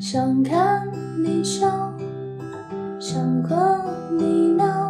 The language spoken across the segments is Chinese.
想看你笑，想和你闹，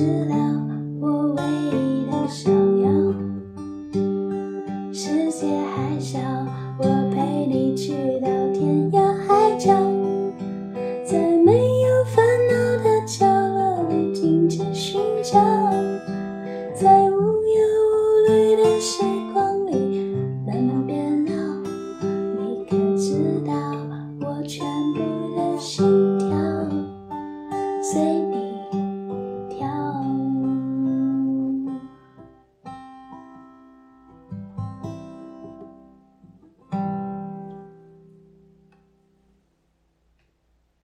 知了我唯一的想要世界还小我陪你去到天涯海角。